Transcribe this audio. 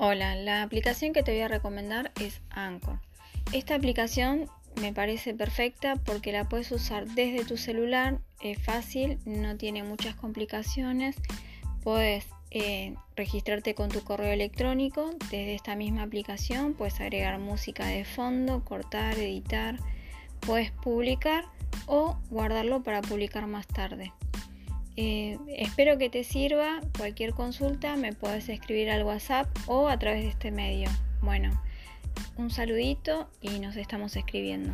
Hola, la aplicación que te voy a recomendar es Anchor. Esta aplicación me parece perfecta porque la puedes usar desde tu celular, es fácil, no tiene muchas complicaciones. Puedes eh, registrarte con tu correo electrónico desde esta misma aplicación, puedes agregar música de fondo, cortar, editar, puedes publicar o guardarlo para publicar más tarde. Eh, espero que te sirva. Cualquier consulta me puedes escribir al WhatsApp o a través de este medio. Bueno, un saludito y nos estamos escribiendo.